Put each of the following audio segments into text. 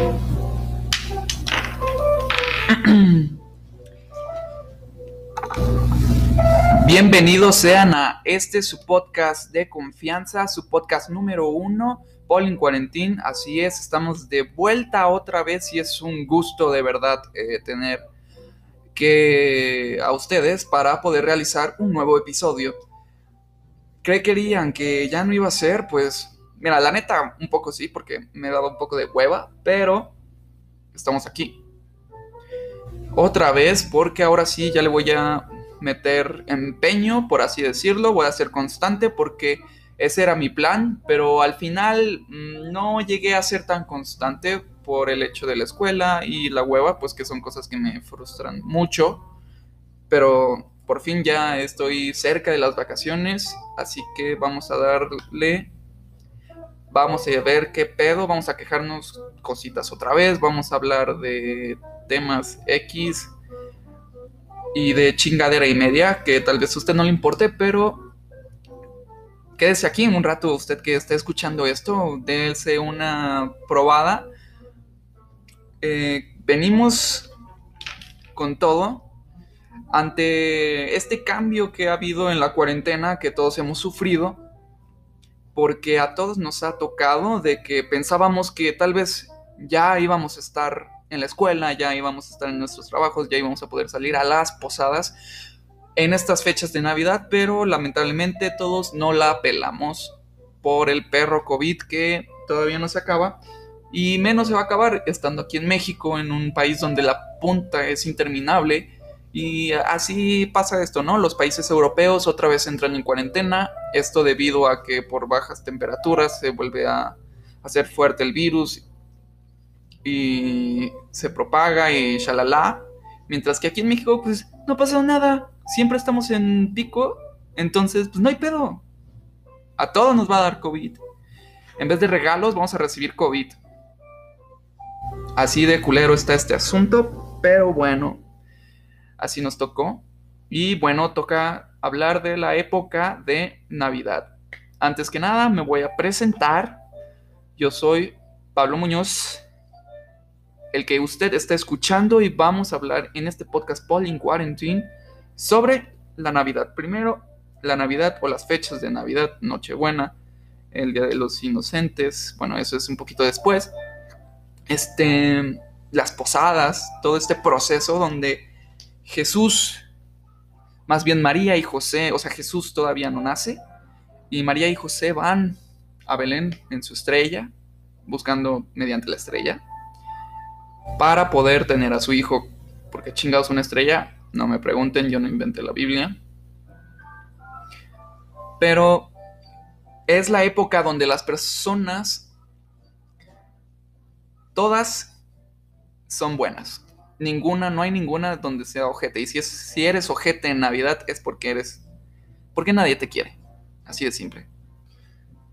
Bienvenidos sean a este su podcast de confianza, su podcast número uno, Paul Quarantine. Así es, estamos de vuelta otra vez y es un gusto de verdad eh, tener que a ustedes para poder realizar un nuevo episodio. ¿Qué que ya no iba a ser? Pues, mira, la neta, un poco sí, porque me daba un poco de hueva, pero estamos aquí. Otra vez, porque ahora sí ya le voy a meter empeño, por así decirlo, voy a ser constante porque ese era mi plan, pero al final mm, no llegué a ser tan constante por el hecho de la escuela y la hueva, pues que son cosas que me frustran mucho, pero por fin ya estoy cerca de las vacaciones, así que vamos a darle, vamos a ver qué pedo, vamos a quejarnos cositas otra vez, vamos a hablar de temas X, y de chingadera y media, que tal vez a usted no le importe, pero quédese aquí un rato, usted que esté escuchando esto, dése una probada. Eh, venimos con todo ante este cambio que ha habido en la cuarentena que todos hemos sufrido, porque a todos nos ha tocado de que pensábamos que tal vez ya íbamos a estar en la escuela, ya íbamos a estar en nuestros trabajos, ya íbamos a poder salir a las posadas en estas fechas de Navidad, pero lamentablemente todos no la pelamos por el perro COVID que todavía no se acaba y menos se va a acabar estando aquí en México, en un país donde la punta es interminable. Y así pasa esto, ¿no? Los países europeos otra vez entran en cuarentena, esto debido a que por bajas temperaturas se vuelve a hacer fuerte el virus y se propaga y shalala. Mientras que aquí en México, pues no pasa nada. Siempre estamos en pico. Entonces, pues no hay pedo. A todos nos va a dar COVID. En vez de regalos, vamos a recibir COVID. Así de culero está este asunto. Pero bueno, así nos tocó. Y bueno, toca hablar de la época de Navidad. Antes que nada, me voy a presentar. Yo soy Pablo Muñoz el que usted está escuchando y vamos a hablar en este podcast Paul in Quarantine sobre la Navidad. Primero, la Navidad o las fechas de Navidad, Nochebuena, el Día de los Inocentes, bueno, eso es un poquito después. Este, las posadas, todo este proceso donde Jesús, más bien María y José, o sea, Jesús todavía no nace, y María y José van a Belén en su estrella, buscando mediante la estrella para poder tener a su hijo. Porque chingados una estrella, no me pregunten, yo no inventé la Biblia. Pero es la época donde las personas, todas son buenas. Ninguna, no hay ninguna donde sea ojete. Y si, es, si eres ojete en Navidad es porque eres, porque nadie te quiere. Así de simple.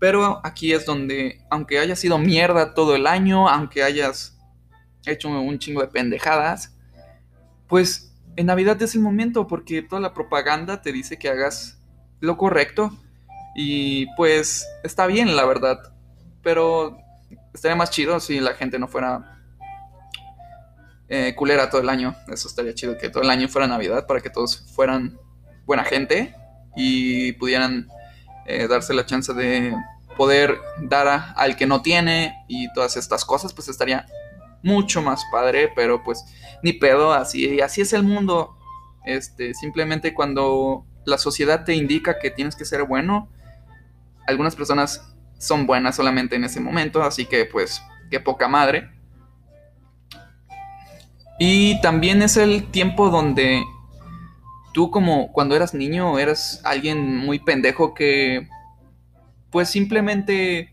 Pero aquí es donde, aunque hayas sido mierda todo el año, aunque hayas hecho un chingo de pendejadas, pues en Navidad es el momento porque toda la propaganda te dice que hagas lo correcto y pues está bien la verdad, pero estaría más chido si la gente no fuera eh, culera todo el año, eso estaría chido que todo el año fuera Navidad para que todos fueran buena gente y pudieran eh, darse la chance de poder dar al que no tiene y todas estas cosas, pues estaría mucho más padre, pero pues ni pedo, así, así es el mundo. Este, simplemente cuando la sociedad te indica que tienes que ser bueno, algunas personas son buenas solamente en ese momento, así que pues qué poca madre. Y también es el tiempo donde tú como cuando eras niño eras alguien muy pendejo que pues simplemente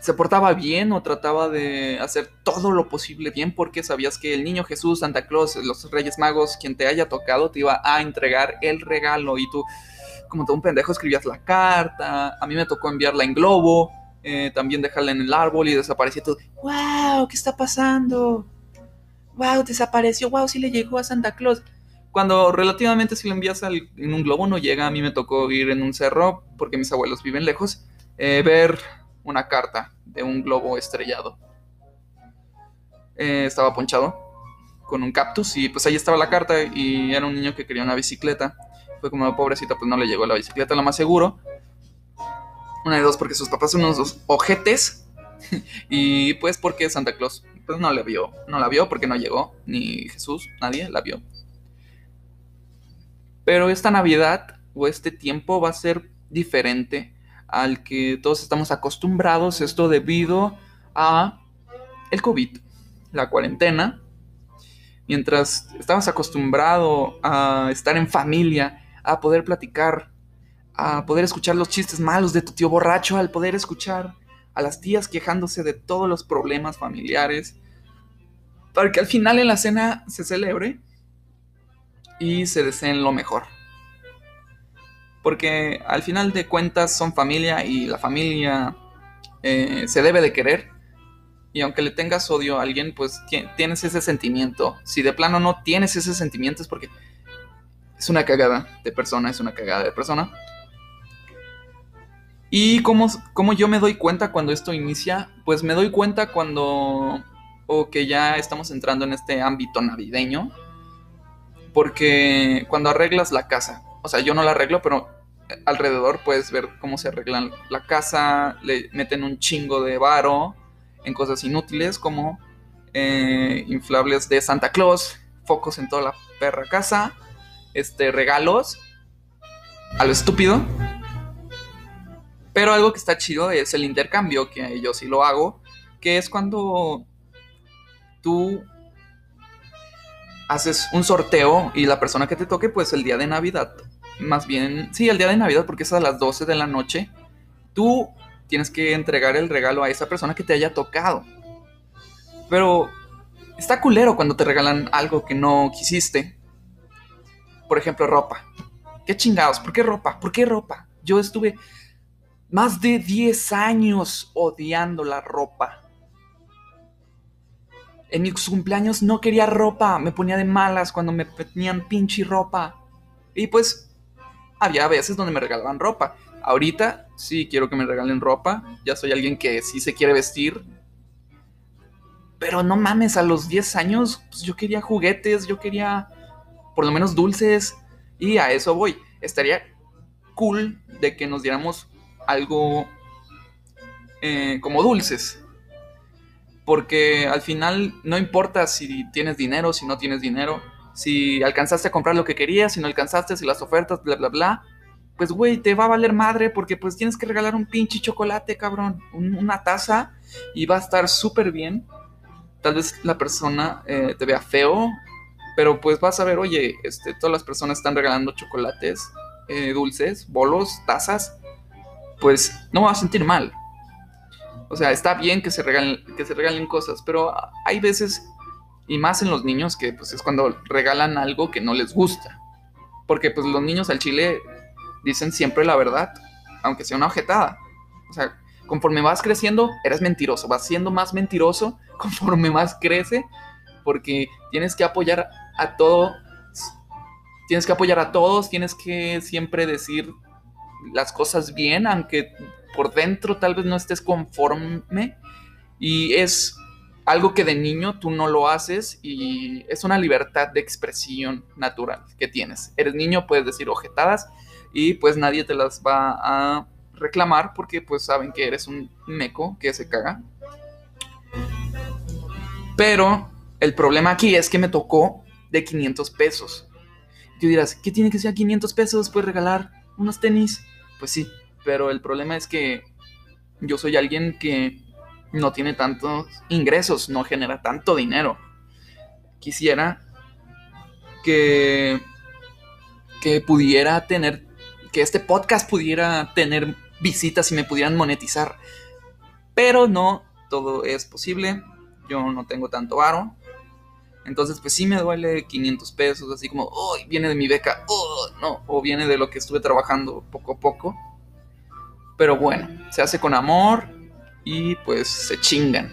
se portaba bien o trataba de hacer todo lo posible bien porque sabías que el niño Jesús, Santa Claus, los Reyes Magos, quien te haya tocado, te iba a entregar el regalo y tú, como todo un pendejo, escribías la carta. A mí me tocó enviarla en globo, eh, también dejarla en el árbol y desaparecía todo. ¡Wow! ¿Qué está pasando? ¡Wow! Desapareció. ¡Wow! Sí le llegó a Santa Claus. Cuando relativamente si lo envías en un globo no llega, a mí me tocó ir en un cerro porque mis abuelos viven lejos, eh, ver una carta de un globo estrellado. eh, estaba ponchado con un cactus y pues ahí estaba la carta y era un niño que quería una bicicleta. Fue como, pobrecita, pues no le llegó la bicicleta, lo más seguro. Una de dos, porque sus papás son unos ojetes. y pues porque Santa Claus pues no la vio. No la vio porque no llegó. Ni Jesús, nadie la vio. Pero esta Navidad o este tiempo va a ser diferente al que todos estamos acostumbrados. Esto debido a el COVID, la cuarentena. Mientras estabas acostumbrado a estar en familia, a poder platicar, a poder escuchar los chistes malos de tu tío borracho, al poder escuchar a las tías quejándose de todos los problemas familiares, para que al final en la cena se celebre y se deseen lo mejor. Porque al final de cuentas son familia y la familia eh, se debe de querer. Y aunque le tengas odio a alguien, pues tienes ese sentimiento. Si de plano no tienes ese sentimiento es porque es una cagada de persona, es una cagada de persona. ¿Y cómo, cómo, yo me doy cuenta cuando esto inicia? Pues me doy cuenta cuando... o que ya estamos entrando en este ámbito navideño. Porque cuando arreglas la casa, o sea, yo no la arreglo, pero alrededor puedes ver cómo se arreglan la casa, le meten un chingo de varo en cosas inútiles como eh, inflables de Santa Claus, focos en toda la perra casa, este, regalos, a lo estúpido. Pero algo que está chido es el intercambio, que yo sí lo hago, que es cuando tú haces un sorteo y la persona que te toque, pues el día de Navidad, más bien, sí, el día de Navidad, porque es a las 12 de la noche, tú tienes que entregar el regalo a esa persona que te haya tocado. Pero está culero cuando te regalan algo que no quisiste. Por ejemplo, ropa. ¿Qué chingados? ¿Por qué ropa? ¿Por qué ropa? Yo estuve más de 10 años odiando la ropa. En mis cumpleaños no quería ropa, me ponía de malas cuando me tenían pinche ropa. Y pues había veces donde me regalaban ropa. Ahorita sí quiero que me regalen ropa, ya soy alguien que sí se quiere vestir. Pero no mames, a los 10 años pues yo quería juguetes, yo quería por lo menos dulces. Y a eso voy. Estaría cool de que nos diéramos algo eh, como dulces. Porque al final no importa si tienes dinero, si no tienes dinero, si alcanzaste a comprar lo que querías, si no alcanzaste, si las ofertas, bla, bla, bla. Pues, güey, te va a valer madre porque pues tienes que regalar un pinche chocolate, cabrón. una taza y va a estar súper bien. Tal vez la persona eh, te vea feo, pero pues vas a ver, oye, este, todas las personas están regalando chocolates, eh, dulces, bolos, tazas pues no me va a sentir mal. O sea, está bien que se regalen, que se regalen cosas, pero hay veces, y más en los niños, que pues es cuando regalan algo que no les gusta. Porque pues los niños al chile dicen siempre la verdad, aunque sea una objetada. O sea, conforme vas creciendo, eres mentiroso, vas siendo más mentiroso conforme más crece, porque tienes que apoyar a todo, tienes que apoyar a todos, tienes que siempre decir las cosas bien, aunque por dentro tal vez no estés conforme. Y es algo que de niño tú no lo haces y es una libertad de expresión natural que tienes. Eres niño, puedes decir ojetadas y pues nadie te las va a reclamar porque pues saben que eres un meco que se caga. Pero el problema aquí es que me tocó de 500 pesos. Tú dirás, ¿qué tiene que ser 500 pesos? Puedes regalar unos tenis. Pues sí, pero el problema es que yo soy alguien que no tiene tantos ingresos, no genera tanto dinero. Quisiera que, que pudiera tener, que este podcast pudiera tener visitas y me pudieran monetizar. Pero no, todo es posible. Yo no tengo tanto varo. Entonces, pues sí me duele 500 pesos, así como, oh, viene de mi beca, oh, no, o viene de lo que estuve trabajando poco a poco. Pero bueno, se hace con amor y pues se chingan.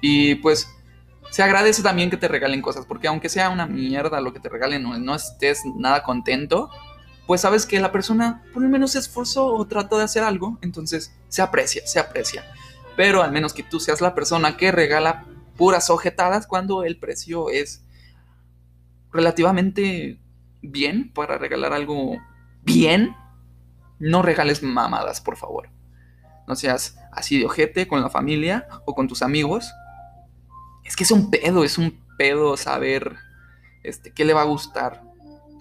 Y pues se agradece también que te regalen cosas, porque aunque sea una mierda lo que te regalen o no estés nada contento, pues sabes que la persona por lo menos se esforzó o trató de hacer algo, entonces se aprecia, se aprecia. Pero al menos que tú seas la persona que regala puras ojetadas cuando el precio es relativamente bien para regalar algo bien. No regales mamadas, por favor. No seas así de ojete con la familia o con tus amigos. Es que es un pedo, es un pedo saber este, qué le va a gustar.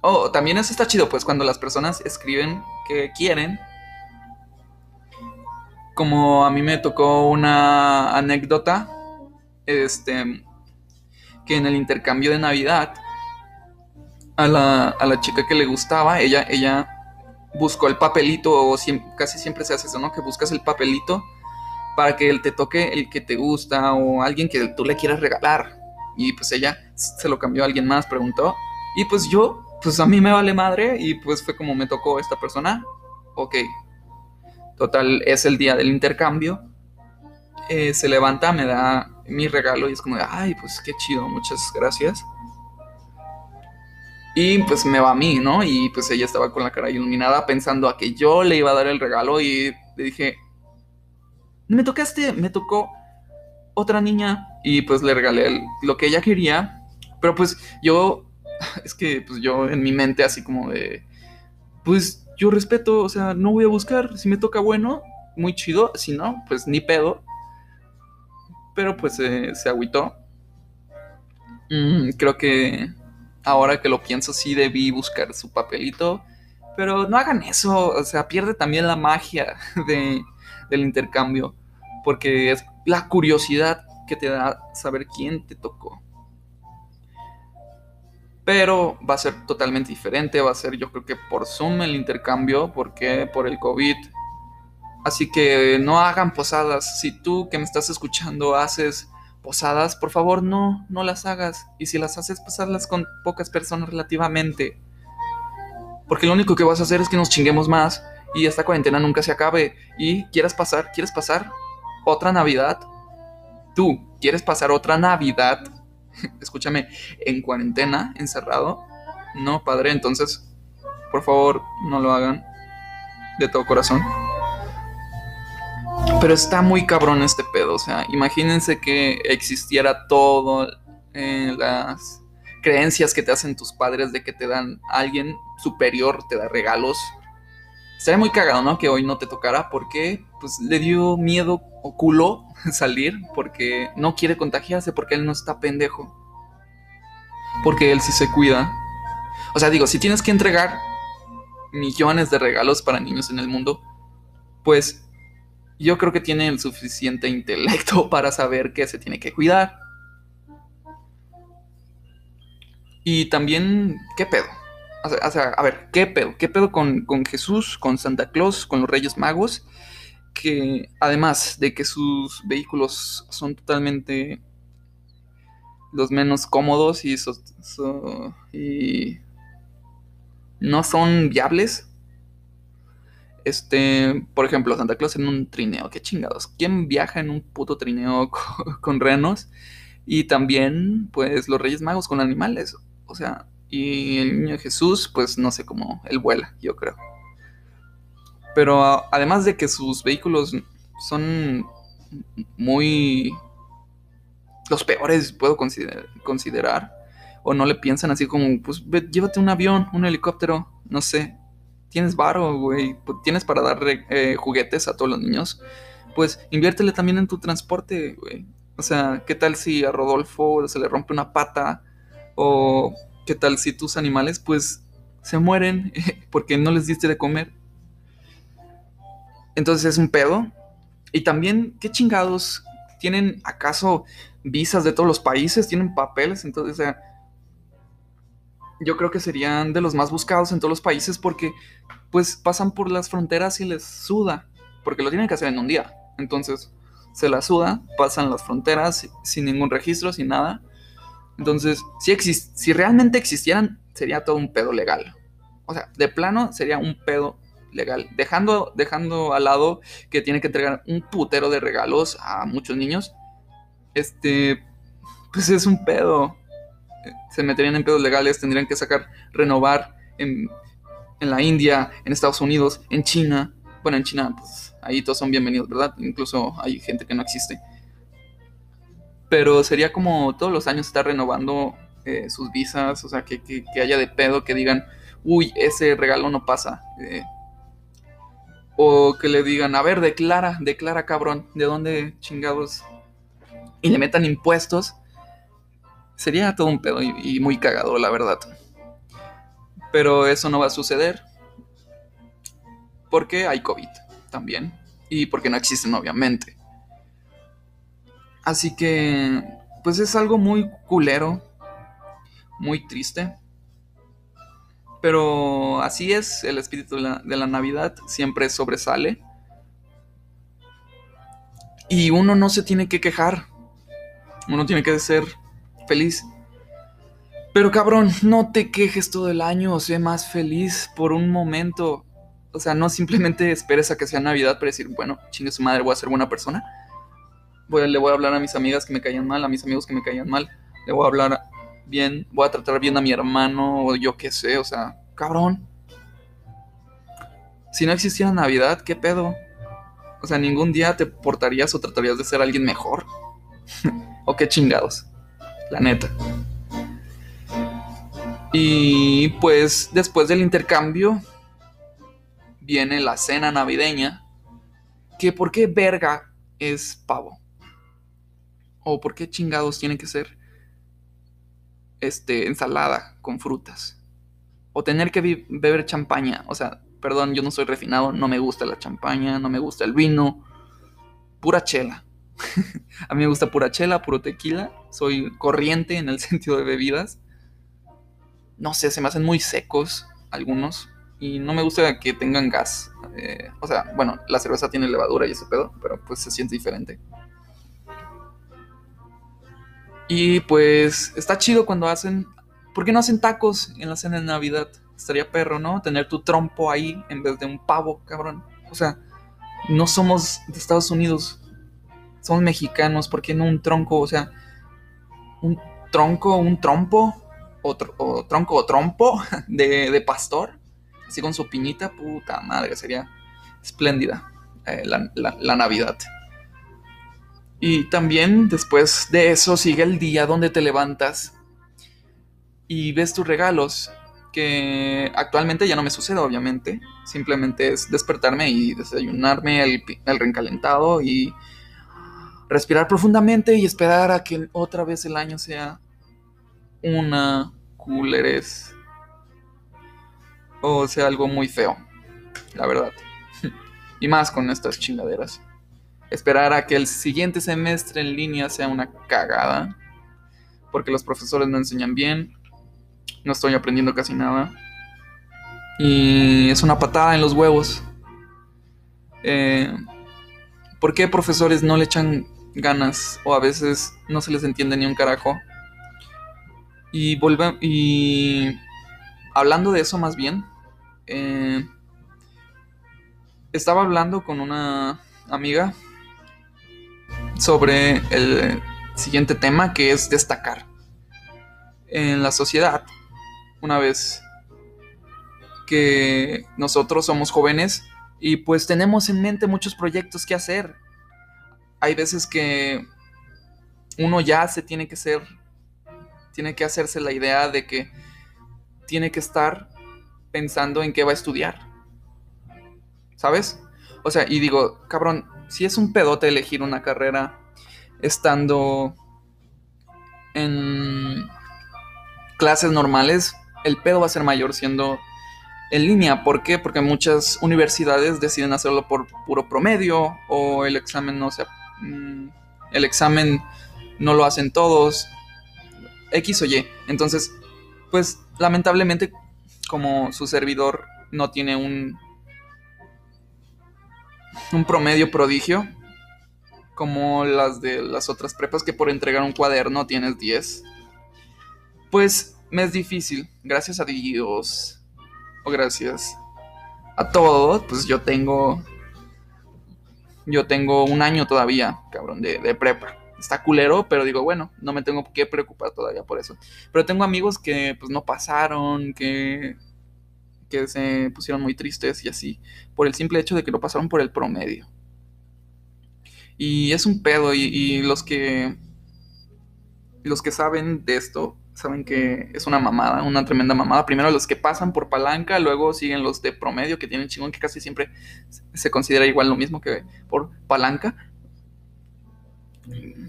Oh, también eso está chido, pues cuando las personas escriben que quieren. Como a mí me tocó una anécdota, este, que en el intercambio de Navidad, a la, a la chica que le gustaba, ella, ella buscó el papelito, o casi siempre se hace eso, ¿no? Que buscas el papelito para que él te toque el que te gusta o alguien que tú le quieras regalar. Y pues ella se lo cambió a alguien más, preguntó. Y pues yo, pues a mí me vale madre y pues fue como me tocó esta persona. Ok. Total, es el día del intercambio. Eh, se levanta, me da mi regalo y es como de, ay, pues qué chido, muchas gracias. Y pues me va a mí, ¿no? Y pues ella estaba con la cara iluminada pensando a que yo le iba a dar el regalo y le dije, me tocaste, me tocó otra niña y pues le regalé lo que ella quería, pero pues yo, es que pues yo en mi mente así como de, pues yo respeto, o sea, no voy a buscar, si me toca bueno, muy chido, si no, pues ni pedo. Pero pues se agüitó. Mm, creo que ahora que lo pienso, sí debí buscar su papelito. Pero no hagan eso, o sea, pierde también la magia de, del intercambio. Porque es la curiosidad que te da saber quién te tocó. Pero va a ser totalmente diferente, va a ser yo creo que por Zoom el intercambio, porque por el COVID. Así que no hagan posadas. Si tú que me estás escuchando haces posadas, por favor no, no las hagas. Y si las haces, hazlas con pocas personas relativamente. Porque lo único que vas a hacer es que nos chinguemos más y esta cuarentena nunca se acabe. Y quieras pasar, quieres pasar otra Navidad. Tú, ¿quieres pasar otra Navidad? Escúchame, en cuarentena, encerrado. No, padre, entonces, por favor, no lo hagan. De todo corazón. Pero está muy cabrón este pedo. O sea, imagínense que existiera todo en las creencias que te hacen tus padres de que te dan alguien superior, te da regalos. Estaría muy cagado, ¿no? Que hoy no te tocara porque pues le dio miedo o culo salir porque no quiere contagiarse porque él no está pendejo. Porque él sí se cuida. O sea, digo, si tienes que entregar millones de regalos para niños en el mundo, pues yo creo que tiene el suficiente intelecto para saber que se tiene que cuidar. Y también, ¿qué pedo? O sea, a ver, ¿qué pedo? ¿Qué pedo con, con, Jesús, con Santa Claus, con los Reyes Magos? Que además de que sus vehículos son totalmente los menos cómodos y, y no son viables, este, por ejemplo, Santa Claus en un trineo, qué chingados. ¿Quién viaja en un puto trineo con, renos? Y también, pues, los Reyes Magos con animales. O sea, y el niño Jesús, pues, no sé cómo, él vuela, yo creo. Pero además de que sus vehículos son muy... los peores, puedo considerar. O no le piensan así como, pues, llévate un avión, un helicóptero, no sé tienes varo, güey, pues, tienes para dar eh, juguetes a todos los niños, pues inviértele también en tu transporte, güey. O sea, ¿qué tal si a Rodolfo se le rompe una pata? O ¿qué tal si tus animales pues se mueren porque no les diste de comer? Entonces es un pedo. Y también, ¿qué chingados? ¿Tienen acaso visas de todos los países? ¿Tienen papeles? Entonces, o sea, yo creo que serían de los más buscados en todos los países porque pues pasan por las fronteras y les suda, porque lo tienen que hacer en un día. Entonces se la suda, pasan las fronteras sin ningún registro, sin nada. Entonces, si, si realmente existieran, sería todo un pedo legal. O sea, de plano sería un pedo legal. Dejando, dejando al lado que tiene que entregar un putero de regalos a muchos niños. Este, pues es un pedo se meterían en pedos legales, tendrían que sacar, renovar en, la India, en Estados Unidos, en China. Bueno, en China, pues ahí todos son bienvenidos, ¿verdad? Incluso hay gente que no existe. Pero sería como todos los años estar renovando eh, sus visas, o sea, que, que, haya de pedo, que digan, uy, ese regalo no pasa. Eh, o que le digan, a ver, declara, declara cabrón, ¿de dónde chingados? Y le metan impuestos. Sería todo un pedo y, muy cagado, la verdad. Pero eso no va a suceder. Porque hay COVID también. Y porque no existen, obviamente. Así que, pues es algo muy culero. Muy triste. Pero así es, el espíritu de la, Navidad siempre sobresale. Y uno no se tiene que quejar. Uno tiene que ser feliz. Pero cabrón, no te quejes todo el año, o sé más feliz por un momento. O sea, no simplemente esperes a que sea Navidad para decir, bueno, chingue su madre, voy a ser buena persona. Voy, le voy a hablar a mis amigas que me caían mal, a mis amigos que me caían mal. Le voy a hablar bien, voy a tratar bien a mi hermano o yo qué sé, o sea, cabrón. Si no existiera Navidad, ¿qué pedo? O sea, ningún día te portarías o tratarías de ser alguien mejor. o qué chingados. La neta. Y pues después del intercambio viene la cena navideña. Que por qué verga es pavo. O por qué chingados tiene que ser este, ensalada con frutas. O tener que beber champaña. O sea, perdón, yo no soy refinado, no me gusta la champaña, no me gusta el vino. Pura chela. a mí me gusta pura chela, puro tequila. Soy corriente en el sentido de bebidas. No sé, se me hacen muy secos algunos. Y no me gusta que tengan gas. Eh, o sea, bueno, la cerveza tiene levadura y ese pedo, pero pues se siente diferente. Y pues está chido cuando hacen. ¿Por qué no hacen tacos en la cena de Navidad? Estaría perro, ¿no? Tener tu trompo ahí en vez de un pavo, cabrón. O sea, no somos de Estados Unidos. Somos mexicanos. ¿Por qué no un tronco? O sea, un tronco, un trompo. O, tronco o trompo de, pastor. Así con su piñita. Puta madre, sería espléndida eh, la Navidad. Y también después de eso sigue el día donde te levantas y ves tus regalos, que actualmente ya no me sucede obviamente, simplemente es despertarme y desayunarme el, el reencalentado y respirar profundamente y esperar a que otra vez el año sea una culeres o sea algo muy feo, la verdad. y más con estas chingaderas esperar a que el siguiente semestre en línea sea una cagada, porque los profesores no enseñan bien, no estoy aprendiendo casi nada, y es una patada en los huevos. Eh, ¿Por qué profesores no le echan ganas o a veces no se les entiende ni un carajo? Y, y hablando de eso más bien, eh, estaba hablando con una amiga sobre el siguiente tema que es destacar en la sociedad. Una vez que nosotros somos jóvenes y pues tenemos en mente muchos proyectos que hacer. Hay veces que uno ya se tiene que ser, tiene que hacerse la idea de que tiene que estar pensando en qué va a estudiar. ¿Sabes? O sea, y digo, cabrón, si es un pedote elegir una carrera estando en clases normales, el pedo va a ser mayor siendo en línea. ¿Por qué? Porque muchas universidades deciden hacerlo por puro promedio o el examen no se... Mm, el examen no lo hacen todos. X o Y. Entonces, pues lamentablemente como su servidor no tiene un un promedio prodigio, como las de las otras prepas que por entregar un cuaderno tienes 10. Pues me es difícil, gracias a Dios, o gracias a todo, pues yo tengo, yo tengo un año todavía, cabrón, de, prepa. Está culero, pero digo, bueno, no me tengo que preocupar todavía por eso. Pero tengo amigos que pues no pasaron, que que se pusieron muy tristes y así, por el simple hecho de que lo pasaron por el promedio. Y es un pedo, y, los que los que saben de esto saben que es una mamada, una tremenda mamada. Primero los que pasan por palanca, luego siguen los de promedio que tienen chingón, que casi siempre se considera igual lo mismo que por palanca.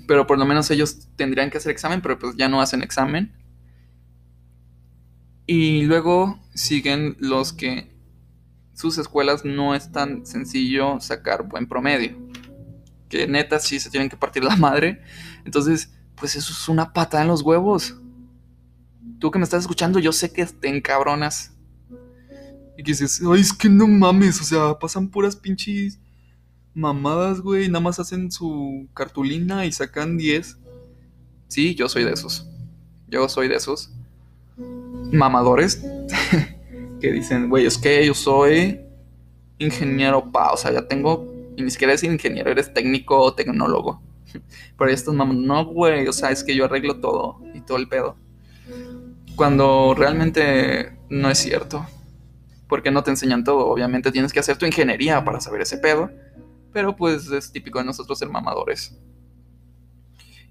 Pero por lo menos ellos tendrían que hacer examen, pero pues ya no hacen examen. Y luego siguen los que sus escuelas no es tan sencillo sacar buen promedio. Que neta sí se tienen que partir la madre. Entonces, pues eso es una pata en los huevos. Tú que me estás escuchando, yo sé que te encabronas. Y que dices, ay, es que no mames, o sea, pasan puras pinches mamadas, güey. Nada más hacen su cartulina y sacan 10. Sí, yo soy de esos. Yo soy de esos mamadores que dicen, güey, es que yo soy ingeniero pa, o sea, ya tengo, y ni siquiera eres ingeniero, eres técnico o tecnólogo. Pero estos mamás, no, güey, o sea, es que yo arreglo todo y todo el pedo. Cuando realmente no es cierto. Porque no te enseñan todo. Obviamente tienes que hacer tu ingeniería para saber ese pedo. Pero pues es típico de nosotros ser mamadores.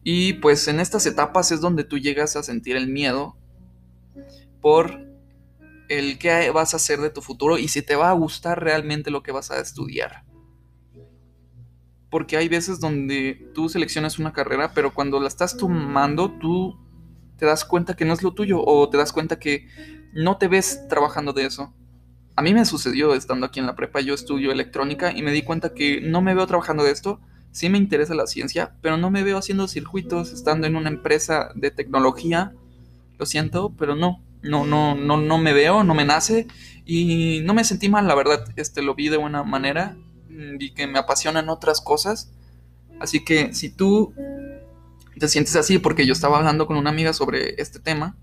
Y pues en estas etapas es donde tú llegas a sentir el miedo por el qué vas a hacer de tu futuro y si te va a gustar realmente lo que vas a estudiar. Porque hay veces donde tú seleccionas una carrera, pero cuando la estás tomando, tú te das cuenta que no es lo tuyo o te das cuenta que no te ves trabajando de eso. A mí me sucedió estando aquí en la prepa, yo estudio electrónica y me di cuenta que no me veo trabajando de esto. Sí me interesa la ciencia, pero no me veo haciendo circuitos, estando en una empresa de tecnología. Lo siento, pero no no, no, no, no me veo, no me nace y no me sentí mal, la verdad, este, lo vi de buena manera, vi que me apasionan otras cosas, así que si tú te sientes así, porque yo estaba hablando con una amiga sobre este tema,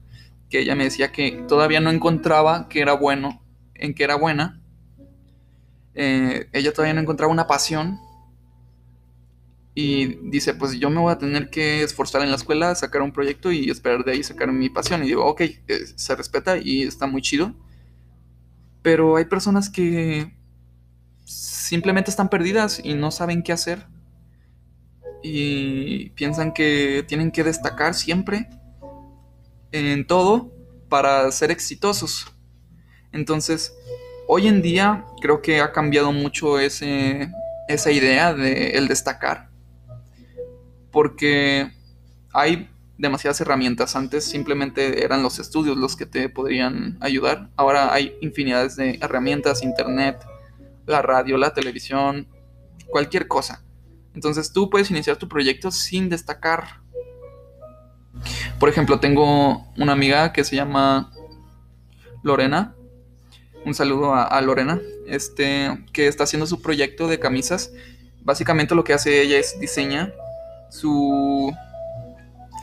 que ella me decía que todavía no encontraba que era bueno, en que era buena, eh, ella todavía no encontraba una pasión y dice, pues yo me voy a tener que esforzar en la escuela, sacar un proyecto y esperar de ahí sacar mi pasión. Y digo, ok, eh, se respeta y está muy chido. Pero hay personas que simplemente están perdidas y no saben qué hacer. Y piensan que tienen que destacar siempre en todo para ser exitosos. Entonces, hoy en día creo que ha cambiado mucho ese, esa idea de el destacar porque hay demasiadas herramientas. Antes simplemente eran los estudios los que te podrían ayudar. Ahora hay infinidades de herramientas, internet, la radio, la televisión, cualquier cosa. Entonces tú puedes iniciar tu proyecto sin destacar. Por ejemplo, tengo una amiga que se llama Lorena. Un saludo a, Lorena, este, que está haciendo su proyecto de camisas. Básicamente lo que hace ella es diseña su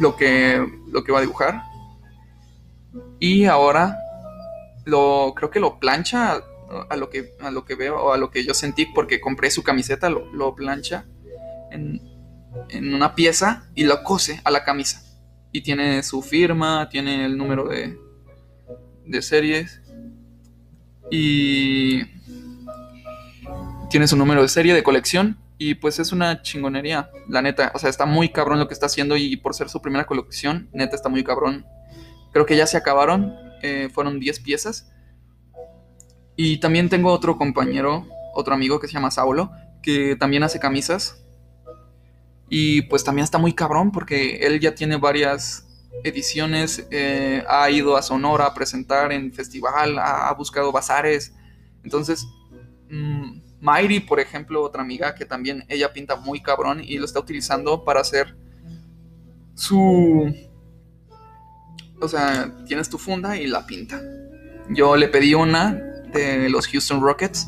lo que lo que va a dibujar y ahora lo creo que lo plancha a, lo que a lo que veo o a lo que yo sentí porque compré su camiseta lo, plancha en, una pieza y lo cose a la camisa y tiene su firma tiene el número de de series y tiene su número de serie de colección y pues es una chingonería, la neta. O sea, está muy cabrón lo que está haciendo y por ser su primera colección, neta está muy cabrón. Creo que ya se acabaron, eh, fueron 10 piezas. Y también tengo otro compañero, otro amigo que se llama Saulo, que también hace camisas. Y pues también está muy cabrón porque él ya tiene varias ediciones, eh, ha ido a Sonora a presentar en festival, ha, buscado bazares. Entonces, mmm, Mayri, por ejemplo, otra amiga que también ella pinta muy cabrón y lo está utilizando para hacer su... O sea, tienes tu funda y la pinta. Yo le pedí una de los Houston Rockets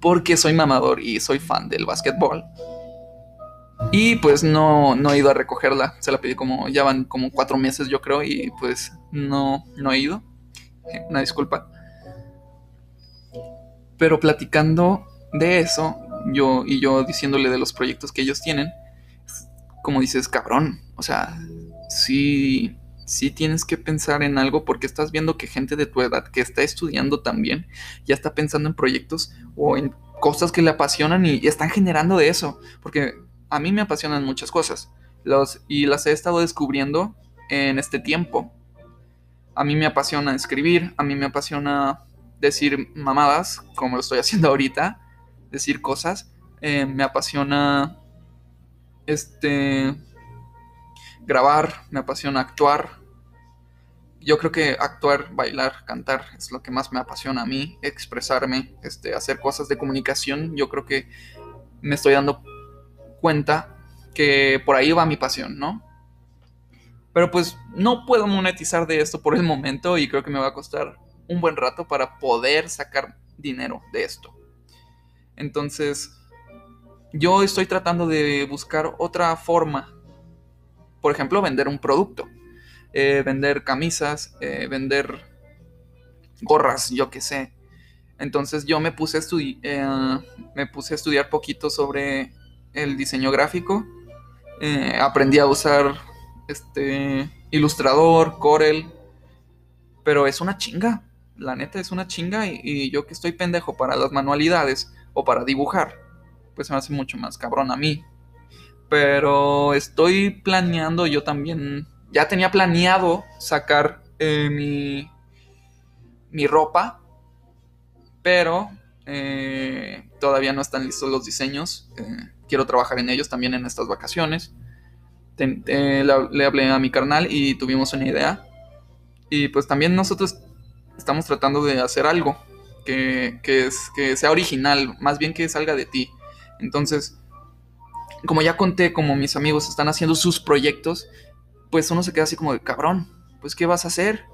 porque soy mamador y soy fan del básquetbol. Y pues no, no he ido a recogerla. Se la pedí como, ya van como cuatro meses yo creo y pues no, no he ido. Una disculpa. Pero platicando de eso, yo y yo diciéndole de los proyectos que ellos tienen, como dices, cabrón, o sea, sí, sí tienes que pensar en algo porque estás viendo que gente de tu edad que está estudiando también ya está pensando en proyectos o en cosas que le apasionan y, están generando de eso, porque a mí me apasionan muchas cosas, Los, y las he estado descubriendo en este tiempo. A mí me apasiona escribir, a mí me apasiona decir mamadas, como lo estoy haciendo ahorita, decir cosas. Eh, me apasiona este grabar, me apasiona actuar. Yo creo que actuar, bailar, cantar es lo que más me apasiona a mí, expresarme, este, hacer cosas de comunicación. Yo creo que me estoy dando cuenta que por ahí va mi pasión, ¿no? Pero pues no puedo monetizar de esto por el momento y creo que me va a costar un buen rato para poder sacar dinero de esto. Entonces, yo estoy tratando de buscar otra forma. Por ejemplo, vender un producto. Eh, vender camisas, eh, vender gorras, yo qué sé. Entonces yo me puse, a eh, me puse a estudiar poquito sobre el diseño gráfico. aprendí a usar este Ilustrador, Corel. Pero es una chinga. La neta es una chinga. y yo que estoy pendejo para las manualidades o para dibujar pues se me hace mucho más cabrón a mí. Pero estoy planeando yo también, ya tenía planeado sacar eh, mi, mi ropa, pero eh, todavía no están listos los diseños. Eh, quiero trabajar en ellos también en estas vacaciones. le, hablé a mi carnal y tuvimos una idea. Y pues también nosotros estamos tratando de hacer algo que, que, es, que sea original, más bien que salga de ti. Entonces, como ya conté, como mis amigos están haciendo sus proyectos, pues uno se queda así como de cabrón, pues ¿qué vas a hacer?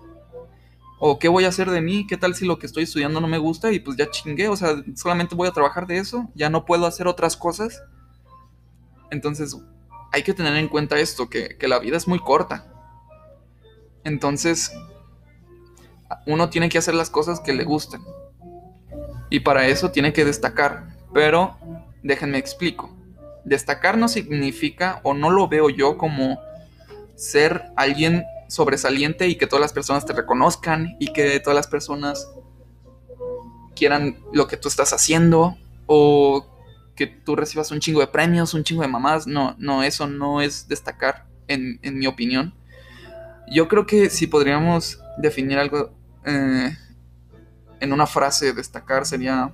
¿O qué voy a hacer de mí? ¿Qué tal si lo que estoy estudiando no me gusta y pues ya chingué? O sea, solamente voy a trabajar de eso, ya no puedo hacer otras cosas. Entonces, hay que tener en cuenta esto, que, que la vida es muy corta. Entonces, uno tiene que hacer las cosas que le gusten. Y para eso tiene que destacar. Pero Déjenme explico. Destacar no significa, o no lo veo yo como ser alguien sobresaliente y que todas las personas te reconozcan y que todas las personas quieran lo que tú estás haciendo o que tú recibas un chingo de premios, un chingo de mamás. No, no, eso no es destacar, en, mi opinión. Yo creo que si podríamos definir algo eh, en una frase, destacar sería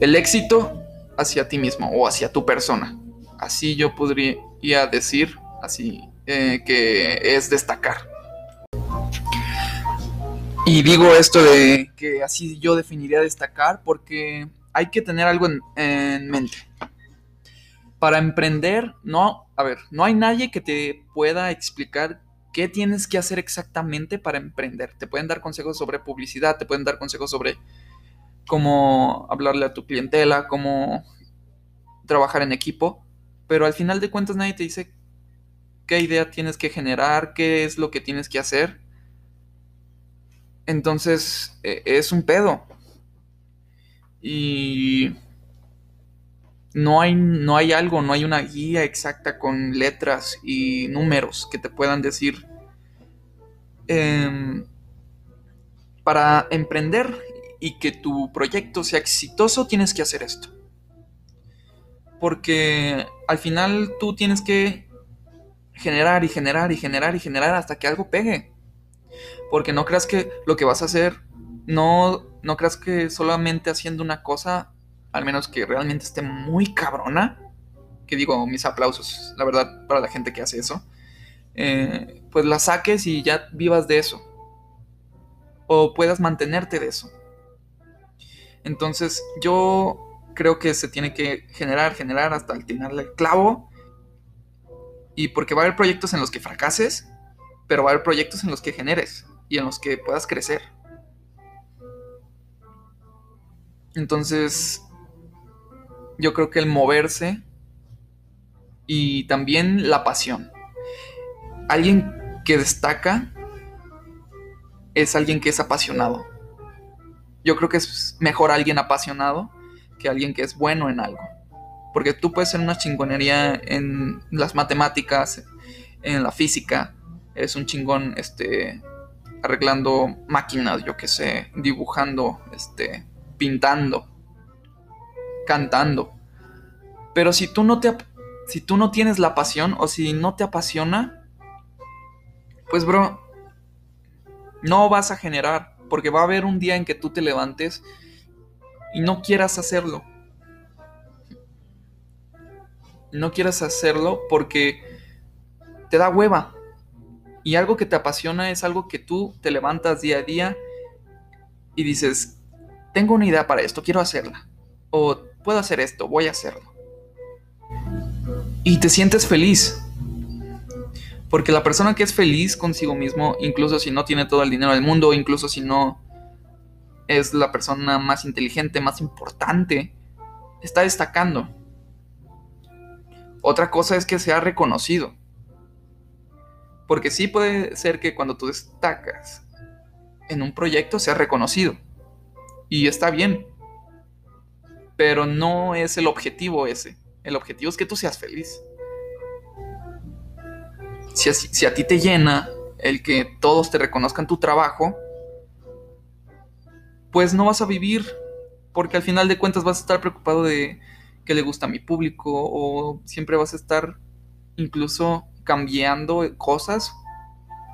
el éxito hacia ti mismo o hacia tu persona. Así yo podría decir, así eh, que es destacar. Y digo esto de que así yo definiría destacar porque hay que tener algo en, en mente. Para emprender, no, a ver, no hay nadie que te pueda explicar qué tienes que hacer exactamente para emprender. Te pueden dar consejos sobre publicidad, te pueden dar consejos sobre cómo hablarle a tu clientela, cómo trabajar en equipo, pero al final de cuentas nadie te dice qué idea tienes que generar, qué es lo que tienes que hacer. Entonces e, es un pedo. Y no hay, no hay algo, no hay una guía exacta con letras y números que te puedan decir. Em, para emprender y que tu proyecto sea exitoso, tienes que hacer esto. Porque al final tú tienes que generar y generar y generar y generar hasta que algo pegue. Porque no creas que lo que vas a hacer, no, no creas que solamente haciendo una cosa, al menos que realmente esté muy cabrona, que digo mis aplausos, la verdad, para la gente que hace eso, eh, pues la saques y ya vivas de eso. O puedas mantenerte de eso. Entonces yo creo que se tiene que generar, generar hasta el el clavo. Y porque va a haber proyectos en los que fracases, pero va a haber proyectos en los que generes y en los que puedas crecer. Entonces, yo creo que el moverse y también la pasión. Alguien que destaca es alguien que es apasionado yo creo que es mejor alguien apasionado que alguien que es bueno en algo. Porque tú puedes ser una chingonería en las matemáticas, en la física, eres un chingón este, arreglando máquinas, yo qué sé, dibujando, este, pintando, cantando. Pero si tú no te si tú no tienes la pasión o si no te apasiona, pues bro, no vas a generar, porque va a haber un día en que tú te levantes y no quieras hacerlo. No quieras hacerlo porque te da hueva. Y algo que te apasiona es algo que tú te levantas día a día y dices, tengo una idea para esto, quiero hacerla. O puedo hacer esto, voy a hacerlo. Y te sientes feliz. Porque la persona que es feliz consigo mismo, incluso si no tiene todo el dinero del mundo, incluso si no es la persona más inteligente, más importante, está destacando. Otra cosa es que sea reconocido. Porque sí puede ser que cuando tú destacas en un proyecto sea reconocido. Y está bien. Pero no es el objetivo ese. El objetivo es que tú seas feliz. Si, a ti te llena el que todos te reconozcan tu trabajo, pues no vas a vivir. Porque al final de cuentas vas a estar preocupado de que le gusta a mi público o siempre vas a estar incluso cambiando cosas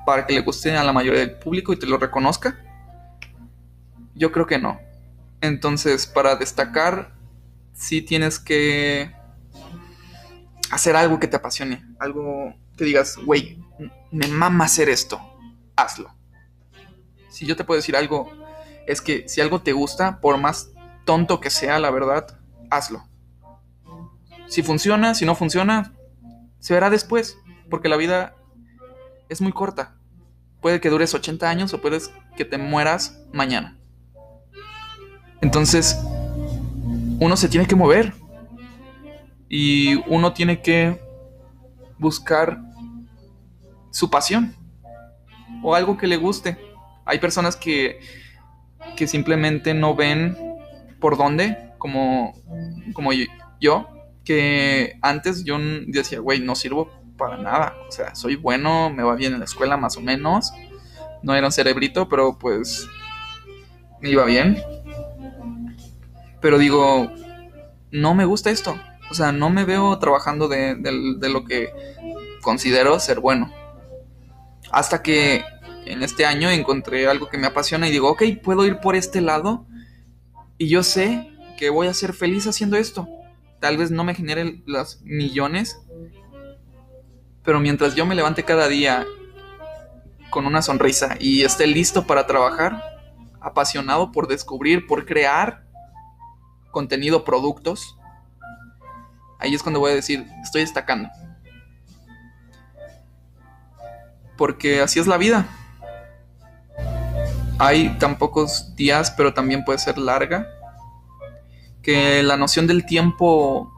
para que le guste a la mayoría del público y te lo reconozca? Yo creo que no. Entonces, para destacar, sí tienes que hacer algo que te apasione, algo que digas, güey, me mama hacer esto, hazlo. Si yo te puedo decir algo, es que si algo te gusta, por más tonto que sea, la verdad, hazlo. Si funciona, si no funciona, se verá después porque la vida es muy corta. Puede que dures 80 años o puedes que te mueras mañana. Entonces, uno se tiene que mover. Y uno tiene que buscar su pasión. O algo que le guste. Hay personas que, que simplemente no ven por dónde, como, como yo, que antes yo decía, güey, no sirvo para nada. O sea, soy bueno, me va bien en la escuela más o menos. No era un cerebrito, pero pues me iba bien. Pero digo, no me gusta esto. O sea, no me veo trabajando de, de lo que considero ser bueno. Hasta que en este año encontré algo que me apasiona y digo, ok, puedo ir por este lado y yo sé que voy a ser feliz haciendo esto. Tal vez no me genere los millones pero mientras yo me levante cada día con una sonrisa y esté listo para trabajar, apasionado por descubrir, por crear contenido, productos, ahí es cuando voy a decir, estoy destacando. Porque así es la vida. Hay tan pocos días, pero también puede ser larga, que la noción del tiempo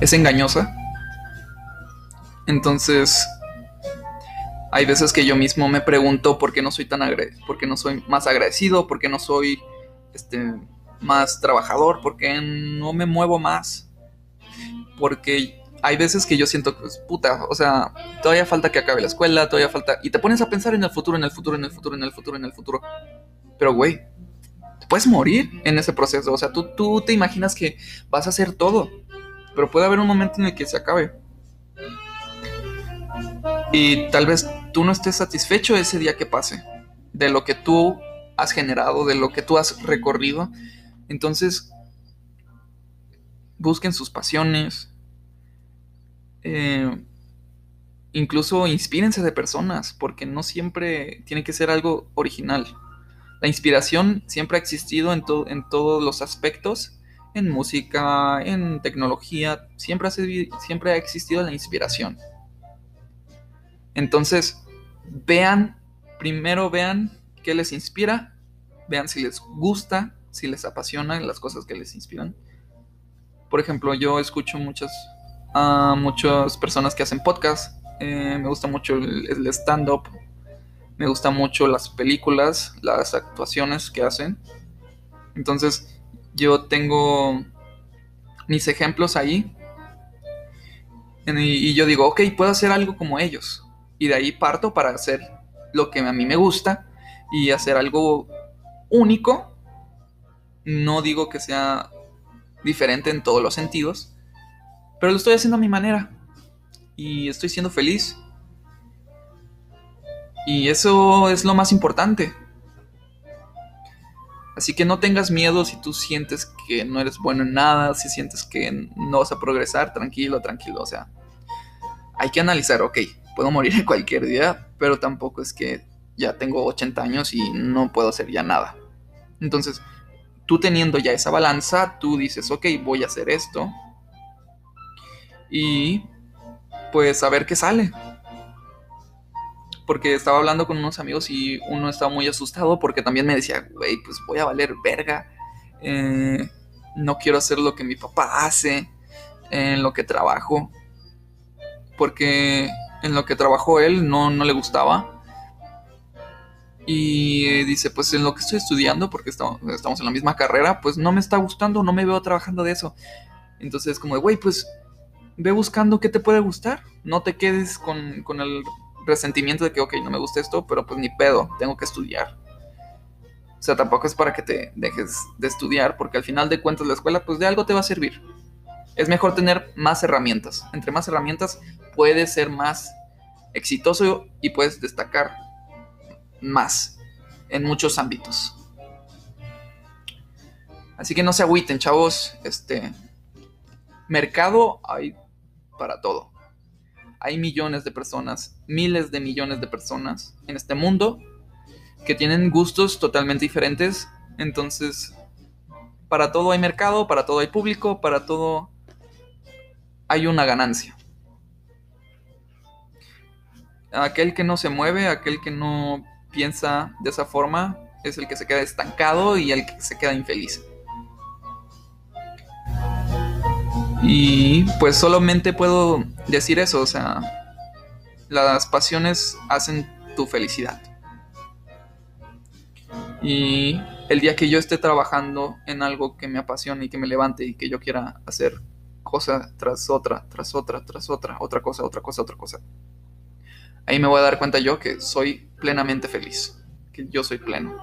es engañosa entonces, hay veces que yo mismo me pregunto por qué no soy tan agradecido, por qué no soy más agradecido, por qué no soy este, más trabajador, por qué no me muevo más. Porque hay veces que yo siento que, puta, o sea, todavía falta que acabe la escuela, todavía falta... Y te pones a pensar en el futuro, en el futuro, en el futuro, en el futuro, en el futuro. Pero, güey, te puedes morir en ese proceso. O sea, tú, tú te imaginas que vas a hacer todo. Pero puede haber un momento en el que se acabe. Y tal vez tú no estés satisfecho ese día que pase de lo que tú has generado, de lo que tú has recorrido. Entonces, busquen sus pasiones. Eh, incluso inspírense de personas, porque no siempre tiene que ser algo original. La inspiración siempre ha existido en, en todos los aspectos, en música, en tecnología, siempre siempre ha existido la inspiración. Entonces, vean, primero vean qué les inspira, vean si les gusta, si les apasionan las cosas que les inspiran. Por ejemplo, yo escucho muchas, muchas personas que hacen podcast. Eh, me gusta mucho el, stand-up. Me gustan mucho las películas, las actuaciones que hacen. Entonces, yo tengo mis ejemplos ahí. y yo digo, ok, puedo hacer algo como ellos y de ahí parto para hacer lo que a mí me gusta y hacer algo único. No digo que sea diferente en todos los sentidos, Pero lo estoy haciendo a mi manera. Y estoy siendo feliz. Y eso es lo más importante. Así que no tengas miedo si tú sientes que no eres bueno en nada, si sientes que no vas a progresar, tranquilo, tranquilo. O sea, hay que analizar, ok, puedo morir en cualquier día, pero tampoco es que ya tengo 80 años y no puedo hacer ya nada. Entonces, tú teniendo ya esa balanza, tú dices, ok, voy a hacer esto. Y pues a ver qué sale porque estaba hablando con unos amigos y uno estaba muy asustado porque también me decía, güey, pues voy a valer verga. Eh, no quiero hacer lo que mi papá hace, en lo que trabajo, porque en lo que trabajó él no, no le gustaba. Y dice, pues en lo que estoy estudiando, porque estamos, en la misma carrera, pues no me está gustando, no me veo trabajando de eso. Entonces, como de, güey, pues ve buscando qué te puede gustar. No te quedes con, con el resentimiento de que, ok, no me gusta esto, pero pues ni pedo, tengo que estudiar. O sea, tampoco es para que te dejes de estudiar, porque al final de cuentas la escuela, pues de algo te va a servir. Es mejor tener más herramientas. Entre más herramientas puedes ser más exitoso y puedes destacar más en muchos ámbitos. Así que no se agüiten, chavos. Este mercado hay para todo hay millones de personas, miles de millones de personas en este mundo que tienen gustos totalmente diferentes. Entonces, para todo hay mercado, para todo hay público, para todo hay una ganancia. Aquel que no se mueve, aquel que no piensa de esa forma, es el que se queda estancado y el que se queda infeliz. Y pues solamente puedo decir eso, o sea, las pasiones hacen tu felicidad. Y el día que yo esté trabajando en algo que me apasione y que me levante y que yo quiera hacer cosa tras otra, tras otra, tras otra, otra cosa, otra cosa, otra cosa. Ahí me voy a dar cuenta yo que soy plenamente feliz, que yo soy pleno.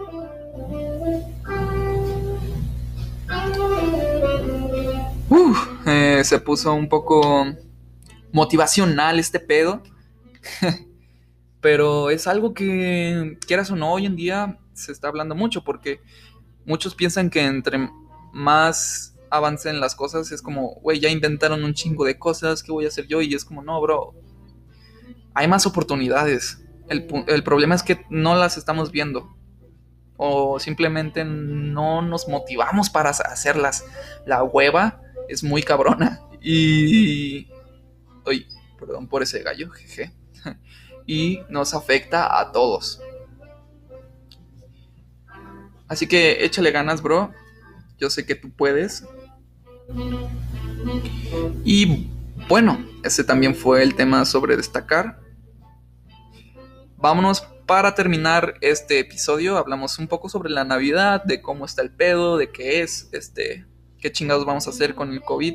Eh, se puso un poco motivacional este pedo. Pero es algo que, quieras o no, hoy en día se está hablando mucho porque muchos piensan que entre más avancen las cosas es como, güey, ya inventaron un chingo de cosas, ¿qué voy a hacer yo? Y es como, no, bro, hay más oportunidades. El, problema es que no las estamos viendo o simplemente no nos motivamos para hacerlas. La hueva es muy cabrona. Y. Uy, perdón por ese gallo, jeje. Y nos afecta a todos. Así que échale ganas, bro. Yo sé que tú puedes. Y bueno, ese también fue el tema sobre destacar. Vámonos para terminar este episodio. Hablamos un poco sobre la Navidad, de cómo está el pedo, de qué es este qué chingados vamos a hacer con el COVID.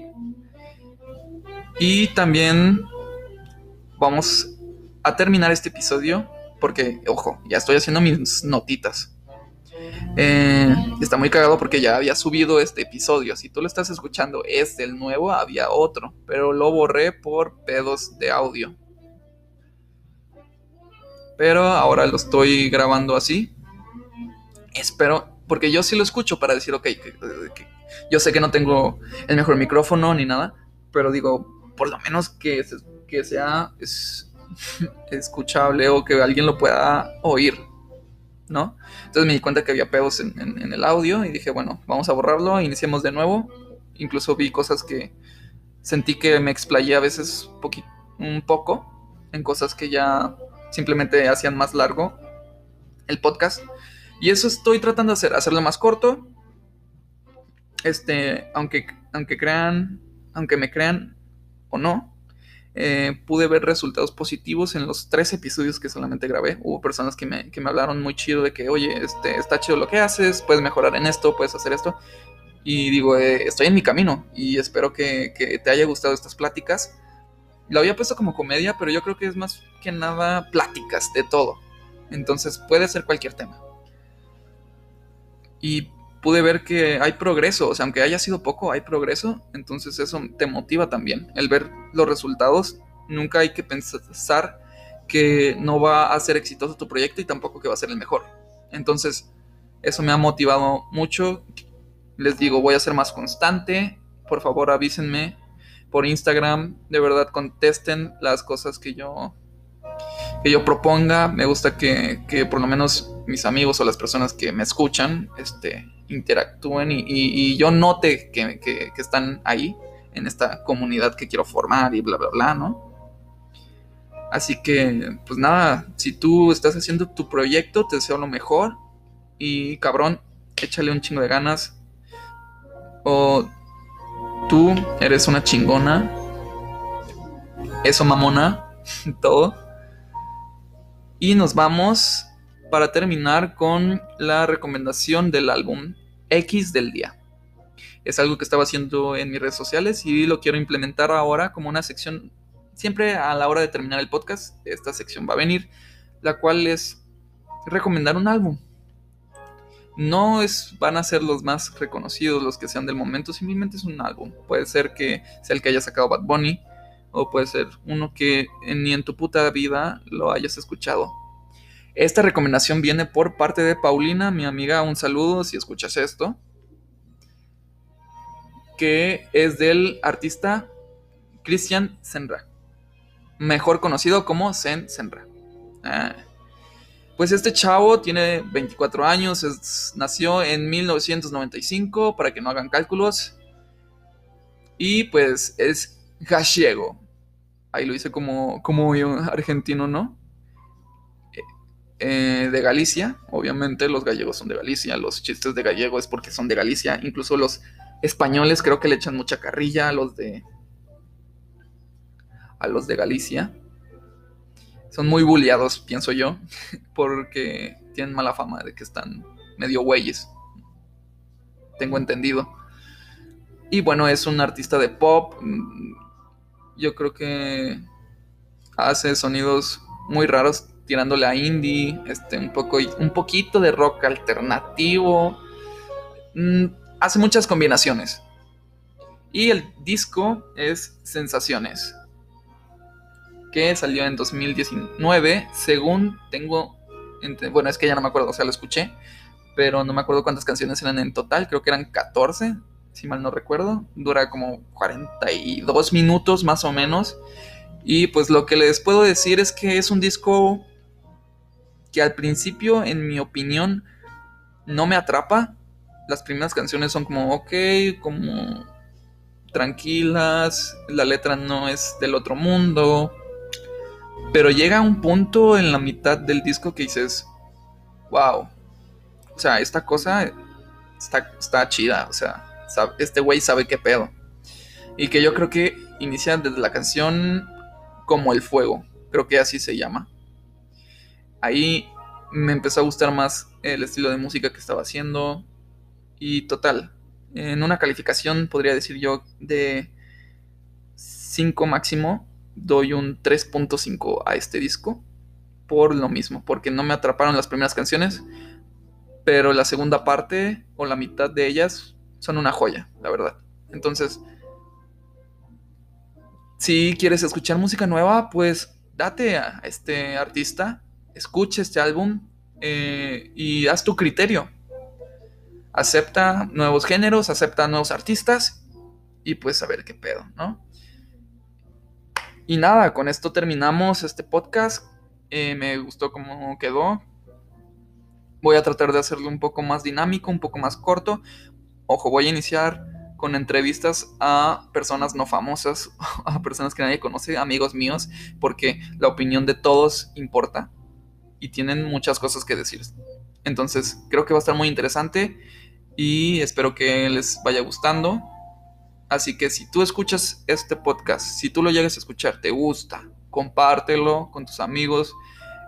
Y también vamos a terminar este episodio porque, ojo, ya estoy haciendo mis notitas. Eh, está muy cagado porque ya había subido este episodio. Si tú lo estás escuchando, es el nuevo, había otro, pero lo borré por pedos de audio. Pero ahora lo estoy grabando así. Espero, porque yo sí lo escucho para decir, ok, yo sé que no tengo el mejor micrófono ni nada, pero digo, por lo menos que, que sea escuchable o que alguien lo pueda oír, ¿no? Entonces me di cuenta que había pedos en, el audio y dije, bueno, vamos a borrarlo, iniciemos de nuevo. Incluso vi cosas que sentí que me explayé a veces un poco en cosas que ya simplemente hacían más largo el podcast. Y eso estoy tratando de hacer, hacerlo más corto, este, aunque, aunque crean, aunque me crean o no, eh, pude ver resultados positivos en los tres episodios que solamente grabé. Hubo personas que me, hablaron muy chido de que, oye, este, está chido lo que haces, puedes mejorar en esto, puedes hacer esto. Y digo, eh, estoy en mi camino y espero que, que, te haya gustado estas pláticas. Lo había puesto como comedia, pero yo creo que es más que nada pláticas de todo. Entonces puede ser cualquier tema. Y pude ver que hay progreso, o sea, aunque haya sido poco, hay progreso, entonces eso te motiva también, el ver los resultados, nunca hay que pensar que no va a ser exitoso tu proyecto y tampoco que va a ser el mejor. Entonces, eso me ha motivado mucho. Les digo, voy a ser más constante. Por favor, avísenme por Instagram. De verdad, contesten las cosas que yo, que yo proponga. Me gusta que, por lo menos mis amigos o las personas que me escuchan este, interactúen y, yo note que, que, están ahí en esta comunidad que quiero formar y bla, bla, bla, ¿no? Así que, pues nada, si tú estás haciendo tu proyecto, te deseo lo mejor. Y cabrón, échale un chingo de ganas. O tú eres una chingona. Eso mamona. Todo. Y nos vamos para terminar con la recomendación del álbum X del día. Es algo que estaba haciendo en mis redes sociales y lo quiero implementar ahora como una sección Siempre a la hora de terminar el podcast, esta sección va a venir, la cual es recomendar un álbum. No es, van a ser los más reconocidos, los que sean del momento, simplemente es un álbum. Puede ser que sea el que haya sacado Bad Bunny, o puede ser uno que ni en tu puta vida lo hayas escuchado. Esta recomendación viene por parte de Paulina, mi amiga, un saludo si escuchas esto, que es del artista Christian Senra mejor conocido como Zen Senra. Ah. Pues este chavo tiene 24 años, nació en 1995, para que no hagan cálculos. Y pues es gallego. Ahí lo hice como, como argentino, ¿no? Eh, eh, de Galicia, obviamente los gallegos son de Galicia, los chistes de gallego es porque son de Galicia, incluso los españoles creo que le echan mucha carrilla a los de a los de Galicia. Son muy bulliados, pienso yo, porque tienen mala fama de que están medio güeyes. Tengo entendido. Y bueno, es un artista de pop. Yo creo que hace sonidos muy raros tirándole a indie, este, un, poco, un poquito de rock alternativo. Mm, hace muchas combinaciones. Y el disco es Sensaciones que salió en 2019, según tengo, bueno, es que ya no me acuerdo, o sea, lo escuché, pero no me acuerdo cuántas canciones eran en total, creo que eran 14, si mal no recuerdo, dura como 42 minutos más o menos, y pues lo que les puedo decir es que es un disco que al principio, en mi opinión, no me atrapa, las primeras canciones son como, ok, como tranquilas, la letra no es del otro mundo, pero llega un punto en la mitad del disco que dices, wow, o sea, esta cosa está, está chida, o sea, este güey sabe qué pedo. Y que yo creo que inicia desde la canción como el fuego, creo que así se llama. Ahí me empezó a gustar más el estilo de música que estaba haciendo. Y total, en una calificación podría decir yo de 5 máximo, doy un 3.5 a este disco por lo mismo, porque no me atraparon las primeras canciones, pero la segunda parte o la mitad de ellas son una joya, la verdad. Entonces, si quieres escuchar música nueva, pues date a este artista, escucha este álbum eh, y haz tu criterio. Acepta nuevos géneros, acepta nuevos artistas y pues a ver qué pedo, ¿no? Y nada, con esto terminamos este podcast. Eh, me gustó cómo quedó. Voy a tratar de hacerlo un poco más dinámico, un poco más corto. Ojo, voy a iniciar con entrevistas a personas no famosas, a personas que nadie conoce, amigos míos, porque la opinión de todos importa y tienen muchas cosas que decir. Entonces, creo que va a estar muy interesante y espero que les vaya gustando. Así que si tú escuchas este podcast, si tú lo llegas a escuchar, te gusta, compártelo con tus amigos,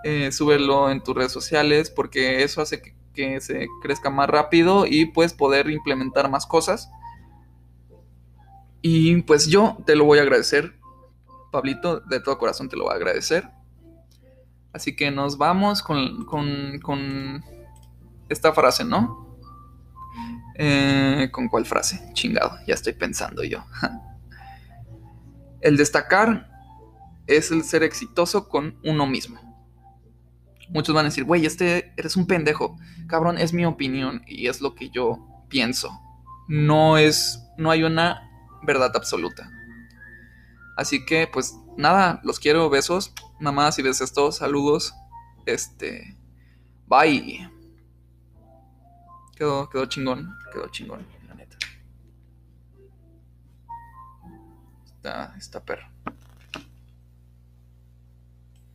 eh, súbelo en tus redes sociales, porque eso hace que, que se crezca más rápido y pues poder implementar más cosas. Y pues yo te lo voy a agradecer, Pablito, de todo corazón te lo voy a agradecer. Así que nos vamos con, con, con esta frase, ¿no? Eh, ¿Con cuál frase? Chingado, ya estoy pensando yo. el destacar es el ser exitoso con uno mismo. Muchos van a decir, güey, este eres un pendejo. Cabrón, es mi opinión y es lo que yo pienso. No es, no hay una verdad absoluta. Así que, pues nada, los quiero, besos. Mamá, si ves esto, saludos. Este, bye. Quedó, quedó chingón, quedó chingón, la neta. Está, está perro.